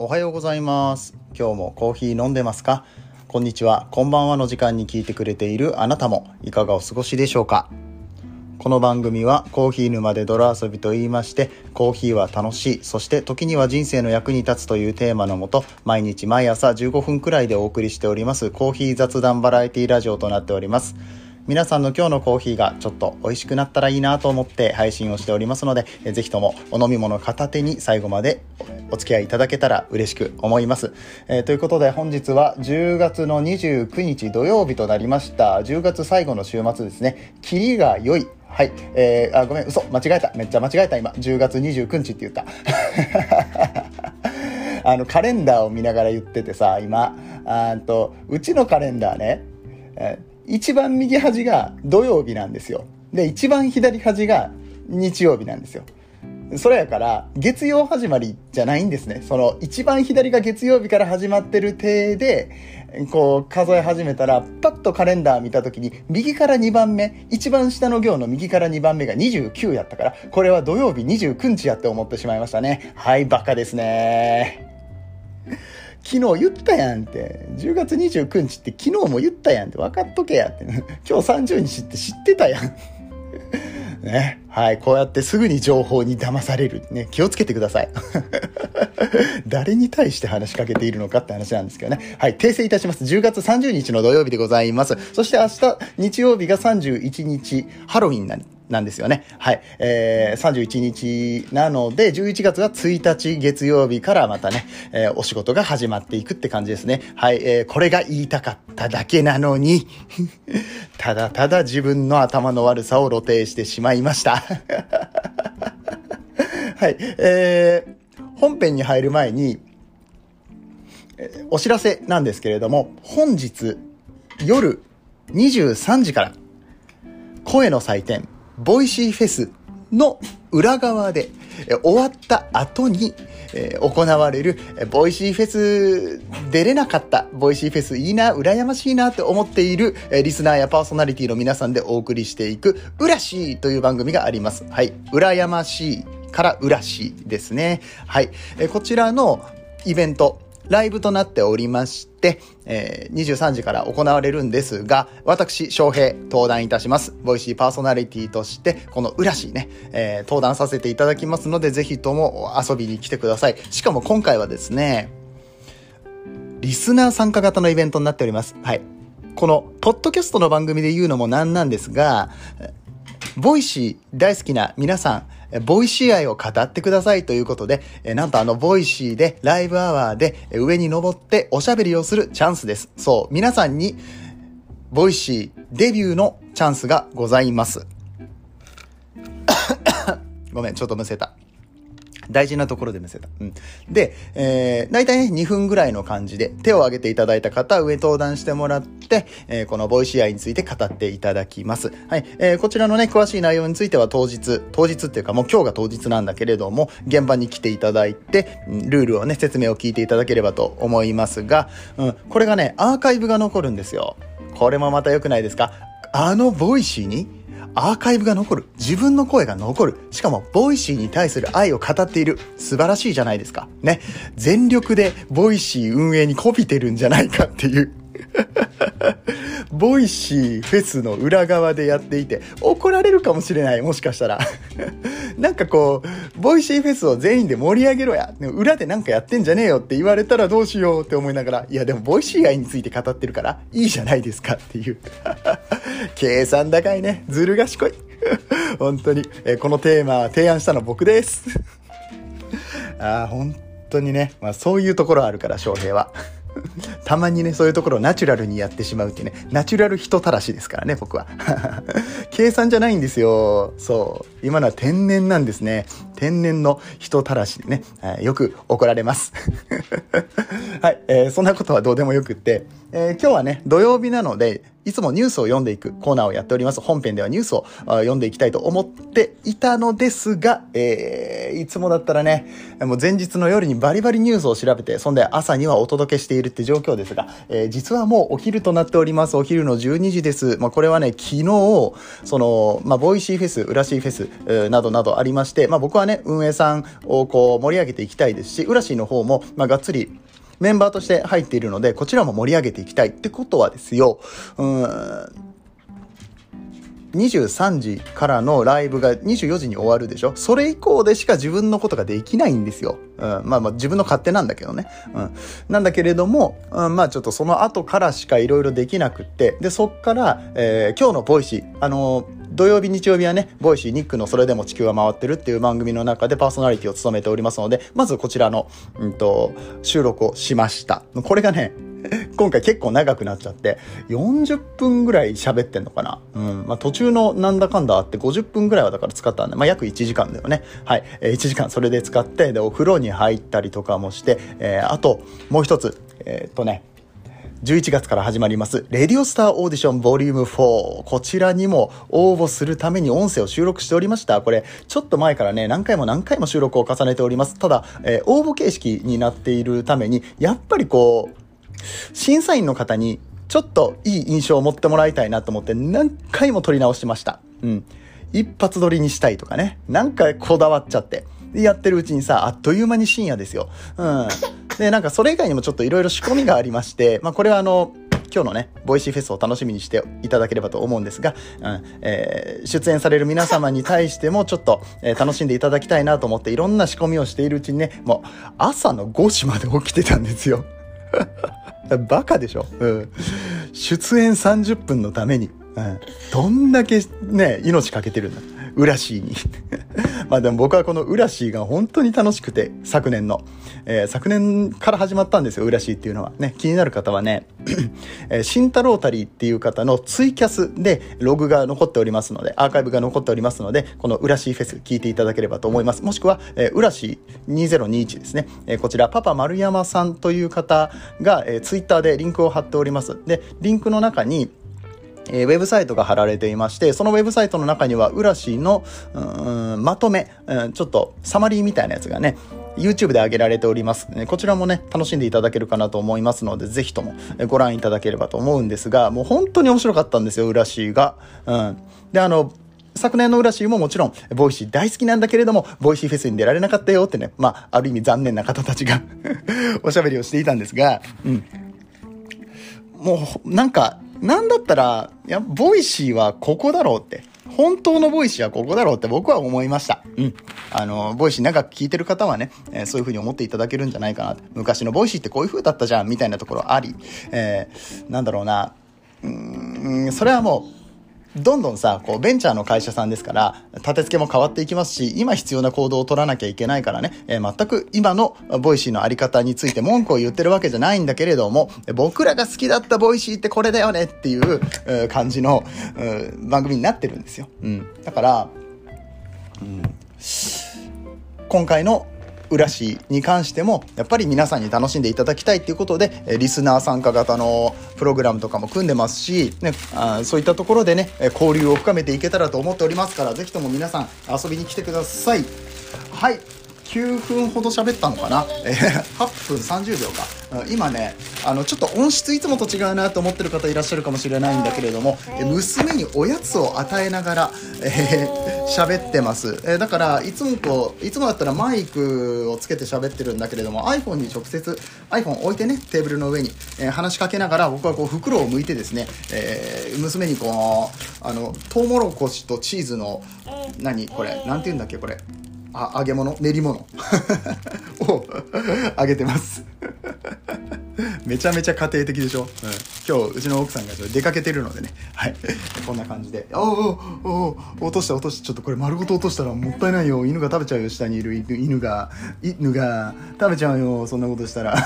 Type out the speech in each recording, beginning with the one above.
おはようございます。今日もコーヒー飲んでますか？こんにちは。こんばんはの時間に聞いてくれているあなたも。いかがお過ごしでしょうか？この番組はコーヒー沼で泥遊びと言いましてコーヒーは楽しいそして時には人生の役に立つというテーマのもと毎日毎朝15分くらいでお送りしておりますコーヒー雑談バラエティラジオとなっております。皆さんの今日のコーヒーがちょっと美味しくなったらいいなと思って配信をしておりますので、えぜひともお飲み物片手に最後までお付き合いいただけたら嬉しく思います。えー、ということで本日は10月の29日土曜日となりました。10月最後の週末ですね。キリが良い。はい。えー、あ、ごめん、嘘。間違えた。めっちゃ間違えた、今。10月29日って言った。あの、カレンダーを見ながら言っててさ、今、あと、うちのカレンダーね、え一番右端が土曜日なんですよ。で、一番左端が日曜日なんですよ。それやから、月曜始まりじゃないんですね。その、一番左が月曜日から始まってる体で、こう、数え始めたら、パッとカレンダー見た時に、右から2番目、一番下の行の右から2番目が29やったから、これは土曜日29日やって思ってしまいましたね。はい、バカですね。昨日言ったやんって。10月29日って昨日も言ったやんって分かっとけやって。今日30日って知ってたやん。ね。はい。こうやってすぐに情報に騙される。ね。気をつけてください。誰に対して話しかけているのかって話なんですけどね。はい。訂正いたします。10月30日の土曜日でございます。そして明日、日曜日が31日、ハロウィンななんですよね。はい。えー、31日なので、11月は1日月曜日からまたね、えー、お仕事が始まっていくって感じですね。はい。えー、これが言いたかっただけなのに ただただ自分の頭の悪さを露呈してしまいました はい。えー、本編に入る前に、えお知らせなんですけれども、本日夜23時から、声の祭典、ボイシーフェスの裏側で、終わった後に、え、行われる、えボイシーフェス出れなかった、ボイシーフェスいいな、羨ましいなって思っている、えリスナーやパーソナリティの皆さんでお送りしていく、うらしいという番組があります。はい。羨ましいからうらしいですね。はい。えこちらのイベント、ライブとなっておりまして、えー、23時から行われるんですが、私、翔平、登壇いたします。ボイシーパーソナリティとして、この浦市ね、えー、登壇させていただきますので、ぜひとも遊びに来てください。しかも今回はですね、リスナー参加型のイベントになっております。はい。この、ポッドキャストの番組で言うのもなんなんですが、ボイシー大好きな皆さん、ボイシー愛を語ってくださいということで、なんとあのボイシーでライブアワーで上に登っておしゃべりをするチャンスです。そう、皆さんにボイシーデビューのチャンスがございます。ごめん、ちょっとむせた。大事なところでむせた。うん。で、えー、大体ね、2分ぐらいの感じで、手を挙げていただいた方、上登壇してもらって、えー、このボイシー愛について語っていただきます。はい。えー、こちらのね、詳しい内容については当日、当日っていうかもう今日が当日なんだけれども、現場に来ていただいて、ルールをね、説明を聞いていただければと思いますが、うん、これがね、アーカイブが残るんですよ。これもまた良くないですか？あのボイシーにアーカイブが残る。自分の声が残る。しかも、ボイシーに対する愛を語っている。素晴らしいじゃないですか。ね。全力で、ボイシー運営にこびてるんじゃないかっていう。ボイシーフェスの裏側でやっていて、怒られるかもしれない、もしかしたら。なんかこう、ボイシーフェスを全員で盛り上げろや。で裏でなんかやってんじゃねえよって言われたらどうしようって思いながら、いやでもボイシー愛について語ってるから、いいじゃないですかっていう。計算高いね。ずる賢い。本当に、えこのテーマ提案したの僕です。ああ、本当にね。まあそういうところあるから、翔平は。たまにね、そういうところをナチュラルにやってしまうっていうね、ナチュラル人たらしですからね、僕は。計算じゃないんですよ。そう。今のは天然なんですね。天然の人たらしでね、よく怒られます。はい、えー、そんなことはどうでもよくって、えー、今日はね、土曜日なので、いつもニュースを読んでいくコーナーをやっております。本編ではニュースを読んでいきたいと思っていたのですが、えー、いつもだったらね、もう前日の夜にバリバリニュースを調べて、そんで朝にはお届けしているって状況ですが、えー、実はもうお昼となっております。お昼の12時です。まあ、これはね、昨日、その、まあ、ボイシーフェス、裏シーフェス、えー、などなどありまして、まあ、僕はね、運営さんをこう盛り上げていきたいですし、裏シーの方も、まあ、がっつり、メンバーとして入っているので、こちらも盛り上げていきたいってことはですよ、うん、23時からのライブが24時に終わるでしょ。それ以降でしか自分のことができないんですよ。うん、まあまあ自分の勝手なんだけどね。うん。なんだけれども、うん、まあちょっとその後からしかいろいろできなくって、で、そっから、えー、今日のボイシー、あのー土曜日、日曜日はね、ボイシー、ニックのそれでも地球は回ってるっていう番組の中でパーソナリティを務めておりますので、まずこちらの、うんと、収録をしました。これがね、今回結構長くなっちゃって、40分ぐらい喋ってんのかなうん。まあ途中のなんだかんだあって50分ぐらいはだから使ったんで、まあ約1時間だよね。はい。えー、1時間それで使って、で、お風呂に入ったりとかもして、えー、あと、もう一つ、えー、っとね、11月から始まります、レディオスターオーディションボリューム4。こちらにも応募するために音声を収録しておりました。これ、ちょっと前からね、何回も何回も収録を重ねております。ただ、えー、応募形式になっているために、やっぱりこう、審査員の方にちょっといい印象を持ってもらいたいなと思って何回も撮り直しました。うん。一発撮りにしたいとかね。なんかこだわっちゃって。で、やってるうちにさ、あっという間に深夜ですよ。うん。で、なんかそれ以外にもちょっといろいろ仕込みがありまして、まあこれはあの、今日のね、ボイシーフェスを楽しみにしていただければと思うんですが、うんえー、出演される皆様に対してもちょっと、えー、楽しんでいただきたいなと思っていろんな仕込みをしているうちにね、もう朝の5時まで起きてたんですよ。バカでしょ、うん、出演30分のために、うん、どんだけね、命かけてるんだ。ウラシーに まあでも僕はこのウラシーが本当に楽しくて、昨年の。えー、昨年から始まったんですよ、ウラシーっていうのは。ね、気になる方はね、えー、シンタロータリーっていう方のツイキャスでログが残っておりますので、アーカイブが残っておりますので、このウラシーフェス聞いていただければと思います。もしくは、えー、ウラシー2021ですね。えー、こちら、パパ丸山さんという方が、えー、ツイッターでリンクを貼っております。で、リンクの中に、えー、ウェブサイトが貼られていまして、そのウェブサイトの中には、浦氏の、うん、まとめ、うん、ちょっとサマリーみたいなやつがね、YouTube で上げられております。こちらもね、楽しんでいただけるかなと思いますので、ぜひともご覧いただければと思うんですが、もう本当に面白かったんですよ、浦氏が。うん。で、あの、昨年の裏シーももちろん、ボイシー大好きなんだけれども、ボイシーフェスに出られなかったよってね、まあ、ある意味残念な方たちが おしゃべりをしていたんですが、うん。もう、なんか、なんだったら、いや、ボイシーはここだろうって。本当のボイシーはここだろうって僕は思いました。うん。あの、ボイシー長く聞いてる方はね、えー、そういう風に思っていただけるんじゃないかな。昔のボイシーってこういう風だったじゃん、みたいなところあり、えー、なんだろうな。うん、それはもう、どんどんさ、こう、ベンチャーの会社さんですから、立て付けも変わっていきますし、今必要な行動を取らなきゃいけないからね、えー、全く今のボイシーのあり方について文句を言ってるわけじゃないんだけれども、僕らが好きだったボイシーってこれだよねっていう、感じの、番組になってるんですよ。うん。だから、うん、今回の裏シーに関してもやっぱり皆さんに楽しんでいただきたいっていうことでリスナー参加型のプログラムとかも組んでますし、ね、あそういったところでね交流を深めていけたらと思っておりますから是非とも皆さん遊びに来てください。はい。9分ほど喋ったのかな、えー、8分30秒か。今ねあのちょっと音質いつもと違うなと思ってる方いらっしゃるかもしれないんだけれども娘におやつを与えながら喋、えー、ってます、えー、だからいつもこういつもだったらマイクをつけて喋ってるんだけれども iPhone に直接 iPhone 置いてねテーブルの上に、えー、話しかけながら僕はこう袋を剥いてですね、えー、娘にこうあのトウモロコシとチーズの何？これ。なんて言うんだっけこれあ揚げ物？練り物。を揚げてます。めちゃめちゃ家庭的でしょ、うん、今日うちの奥さんが出かけてるのでね。はい。こんな感じで。おおおお落とした落とした。ちょっとこれ丸ごと落としたらもったいないよ。犬が食べちゃうよ。下にいる犬が。犬が。食べちゃうよ。そんなことしたら。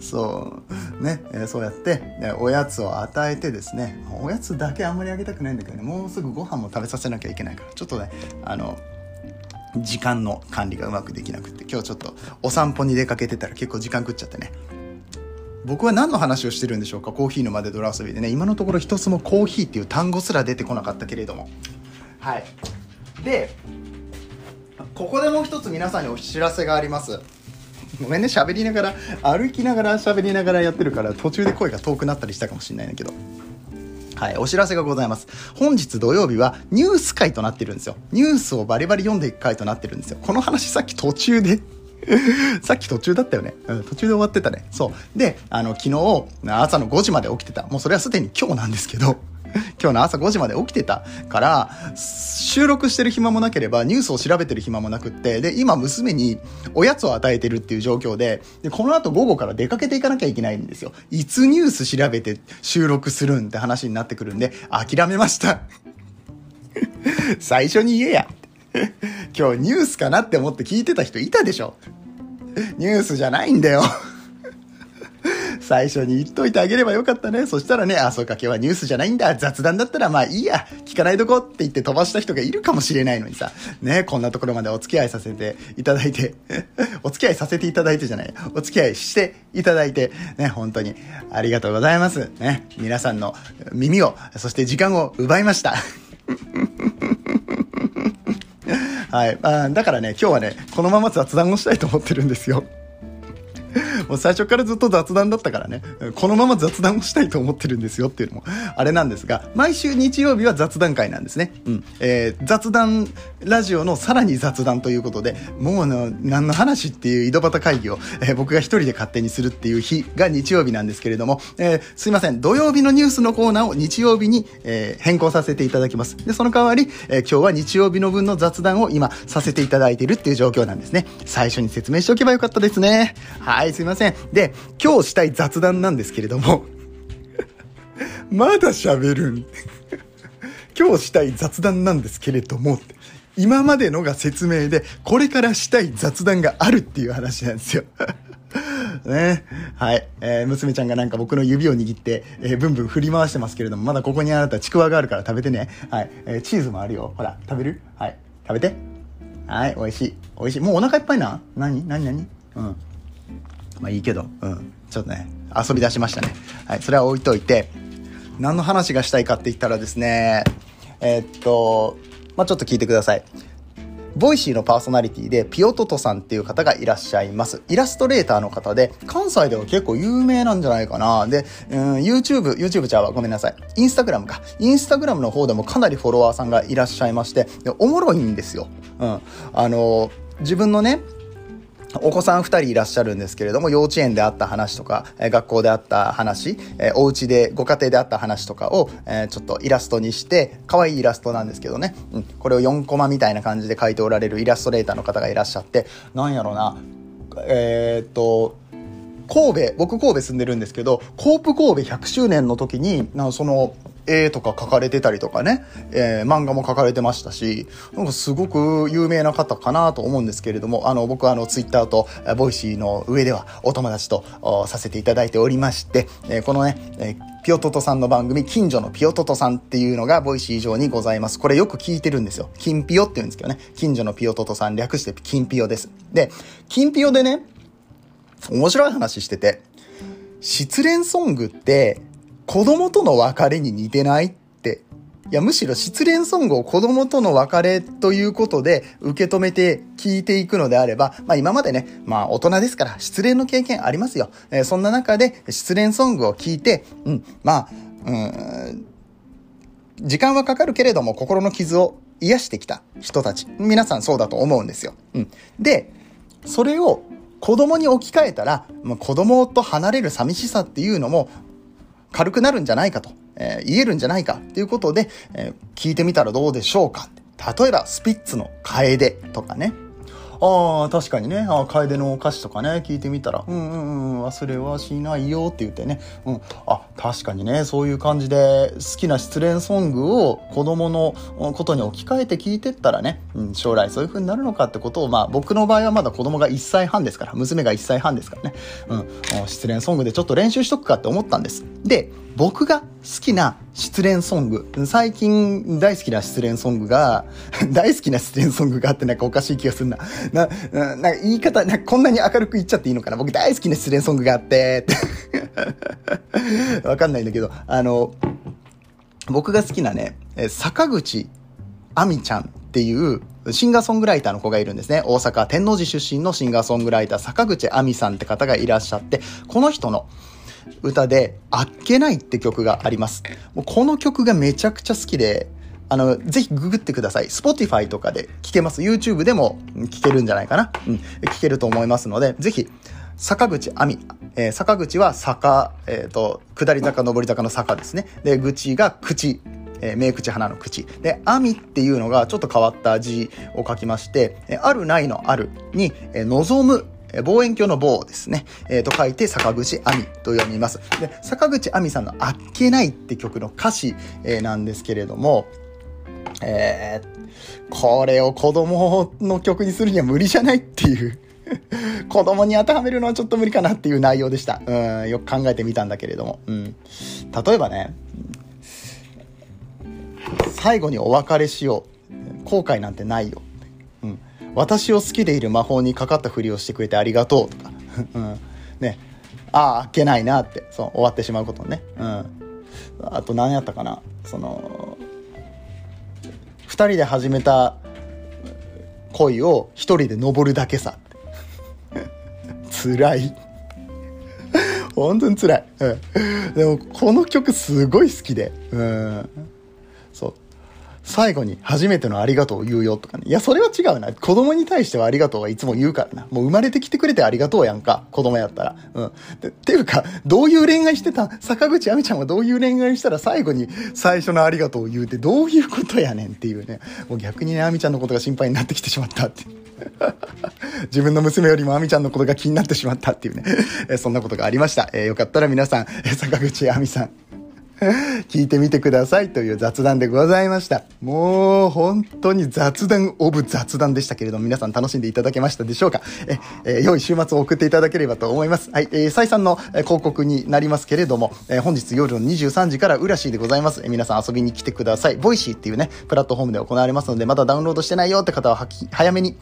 そうね、え、そうやって、えおやつを与えてですねおやつだけあんまりあげたくないんだけどねもうすぐご飯も食べさせなきゃいけないからちょっとねあの時間の管理がうまくできなくて今日ちょっとお散歩に出かけてたら結構時間食っちゃってね。僕は何の話をしてるんでしょうかコーヒーのまで泥遊びでね。今のところ一つもコーヒーっていう単語すら出てこなかったけれども。はい。でここでもう一つ皆さんにお知らせがあります。ごめんね喋りながら歩きながら喋りながらやってるから途中で声が遠くなったりしたかもしれないんだけどはい、お知らせがございます。本日土曜日はニュース会となってるんですよ。ニュースをバリバリ読んでいく回となってるんですよ。この話さっき途中で さっき途中だったよね、うん。途中で終わってたね。そう。で、あの、昨日、朝の5時まで起きてた。もうそれはすでに今日なんですけど、今日の朝5時まで起きてたから、収録してる暇もなければ、ニュースを調べてる暇もなくって、で、今娘におやつを与えてるっていう状況で、で、この後午後から出かけていかなきゃいけないんですよ。いつニュース調べて収録するんって話になってくるんで、諦めました。最初に言えや。今日ニュースかなって思って聞いてた人いたでしょニュースじゃないんだよ最初に言っといてあげればよかったね。そしたらね、あ、そうか、今日はニュースじゃないんだ。雑談だったらまあいいや。聞かないとこって言って飛ばした人がいるかもしれないのにさ。ね、こんなところまでお付き合いさせていただいて、お付き合いさせていただいてじゃない。お付き合いしていただいて、ね、本当にありがとうございます。ね、皆さんの耳を、そして時間を奪いました。はい。あだからね、今日はね、このまま雑談をしたいと思ってるんですよ。もう最初からずっと雑談だったからね、このまま雑談をしたいと思ってるんですよっていうのも、あれなんですが、毎週日曜日は雑談会なんですね。うん。えー、雑談ラジオのさらに雑談ということで、もうの、何の話っていう井戸端会議を、えー、僕が一人で勝手にするっていう日が日曜日なんですけれども、えー、すいません、土曜日のニュースのコーナーを日曜日に、えー、変更させていただきます。で、その代わり、えー、今日は日曜日の分の雑談を今させていただいているっていう状況なんですね。最初に説明しておけばよかったですね。はい、すいません。で、今日したい雑談なんですけれども まだ喋るん。今日したい雑談なんですけれども、今までのが説明で、これからしたい雑談があるっていう話なんですよ。ね。はい。えー、娘ちゃんがなんか僕の指を握って、えー、ブンブン振り回してますけれども、まだここにあなたちくわがあるから食べてね。はい。えー、チーズもあるよ。ほら、食べる？はい。食べて。はい、美味しい。美味しい。もうお腹いっぱいな何？何？何？うん。まあいいけど、うん。ちょっとね、遊び出しましたね。はい。それは置いといて、何の話がしたいかって言ったらですね、えー、っと、まあちょっと聞いてください。ボイシーのパーソナリティで、ピオトトさんっていう方がいらっしゃいます。イラストレーターの方で、関西では結構有名なんじゃないかな。で、うん、YouTube、YouTube ちゃうわ、ごめんなさい。インスタグラムか。インスタグラムの方でもかなりフォロワーさんがいらっしゃいまして、でおもろいんですよ。うん。あの、自分のね、お子さん2人いらっしゃるんですけれども、幼稚園であった話とか、え学校であった話、えお家で、ご家庭であった話とかを、えちょっとイラストにして、可愛いイラストなんですけどね、うん、これを4コマみたいな感じで描いておられるイラストレーターの方がいらっしゃって、なんやろな、えー、っと、神戸、僕神戸住んでるんですけど、コープ神戸100周年の時に、なその、絵とか描かれてたりとかね、えー、漫画も描かれてましたし、なんかすごく有名な方かなと思うんですけれども、あの、僕はあの、ツイッターと、ボイシーの上ではお友達とさせていただいておりまして、えー、このね、えーピオトトさんの番組、近所のピオトトさんっていうのがボイシー上にございます。これよく聞いてるんですよ。金ピオって言うんですけどね。近所のピオトトさん略して金ピオです。で、金ピオでね、面白い話してて、失恋ソングって子供との別れに似てないって。いや、むしろ失恋ソングを子供との別れということで受け止めて聞いていくのであれば、まあ今までね、まあ大人ですから失恋の経験ありますよ。えー、そんな中で失恋ソングを聞いて、うん、まあ、うん、時間はかかるけれども心の傷を癒してきた人たち。皆さんそうだと思うんですよ。うん。で、それを子供に置き換えたら、まあ、子供と離れる寂しさっていうのも軽くなるんじゃないかと、えー、言えるんじゃないかということで、えー、聞いてみたらどうでしょうか。例えば、スピッツの楓とかね。ああ、確かにね、あ楓のお菓子とかね、聞いてみたら、うんうんうん、忘れはしないよって言ってね、うん、あ、確かにね、そういう感じで好きな失恋ソングを子供のことに置き換えて聞いてったらね、うん、将来そういう風になるのかってことを、まあ僕の場合はまだ子供が1歳半ですから、娘が1歳半ですからね、うん、失恋ソングでちょっと練習しとくかって思ったんです。で、僕が好きな失恋ソング。最近大好きな失恋ソングが、大好きな失恋ソングがあってなんかおかしい気がするな。な、な、なんか言い方、なんかこんなに明るく言っちゃっていいのかな僕大好きな失恋ソングがあって、わかんないんだけど、あの、僕が好きなね、坂口亜美ちゃんっていうシンガーソングライターの子がいるんですね。大阪天王寺出身のシンガーソングライター坂口亜美さんって方がいらっしゃって、この人の歌で、あっけないって曲があります。もうこの曲がめちゃくちゃ好きで、あの、ぜひググってください。Spotify とかで聴けます。YouTube でも聴けるんじゃないかな。うん。聴けると思いますので、ぜひ、坂口亜美。えー、坂口は坂、えっ、ー、と、下り坂、上り坂の坂ですね。で、口が口。えー、目口鼻の口。で、網っていうのがちょっと変わった字を書きまして、えあるないのあるに、えー、望む望遠鏡の棒ですね。えー、と書いて坂口亜美と読みます。で、坂口亜美さんのあっけないって曲の歌詞、えー、なんですけれども、えー、これを子供の曲にするには無理じゃないっていう 子供に当てはめるのはちょっと無理かなっていう内容でした。うん、よく考えてみたんだけれども。うん。例えばね、最後にお別れしよう。後悔なんてないよ。私を好きでいる魔法にかかったふりをしてくれてありがとうとか、うん、ね、ああ、いけないなって、そう、終わってしまうことね。うん。あと何やったかな、その、二人で始めた恋を一人で登るだけさ。辛い。本当に辛い。でも、この曲すごい好きで。うん。最後に初めてのありがとうを言うよとかね。いや、それは違うな。子供に対してはありがとうはいつも言うからな。もう生まれてきてくれてありがとうやんか。子供やったら。うん。っていうか、どういう恋愛してた？坂口亜美ちゃんはどういう恋愛したら最後に最初のありがとうを言うってどういうことやねんっていうね。もう逆にね、亜美ちゃんのことが心配になってきてしまったって。自分の娘よりも亜美ちゃんのことが気になってしまったっていうね。そんなことがありました。えー、よかったら皆さん、坂口亜美さん、聞いてみてくださいという雑談でございました。もう本当に雑談オブ雑談でしたけれども、皆さん楽しんでいただけましたでしょうか？え、えー、良い週末を送っていただければと思います。はい、えー、再三の広告になりますけれども、えー、本日夜の23時から裏シーでございます。えー、皆さん遊びに来てください。ボイシーっていうね、プラットフォームで行われますので、まだダウンロードしてないよって方は早めに、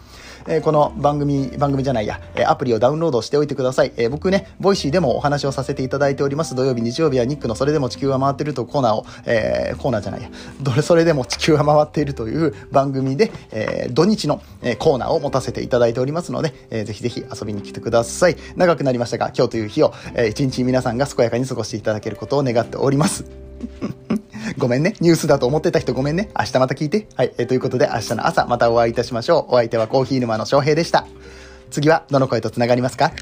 え、この番組、番組じゃないや、えアプリをダウンロードしておいてください。え、僕ね、ボイシーでもお話をさせていただいております。土曜日、日曜日はニックのそれでも地球は回ってるとコーナーを、えー、コーナーじゃないや、どれそれでも地球は回っているという番組で、えー、土日の、えコーナーを持たせていただいておりますので、えー、ぜひぜひ遊びに来てください。長くなりましたが、今日という日を、えー、一日皆さんが健やかに過ごしていただけることを願っております。ごめんね。ニュースだと思ってた人ごめんね。明日また聞いて。はい。えー、ということで、明日の朝またお会いいたしましょう。お相手はコーヒー沼の翔平でした。次はどの声と繋がりますか？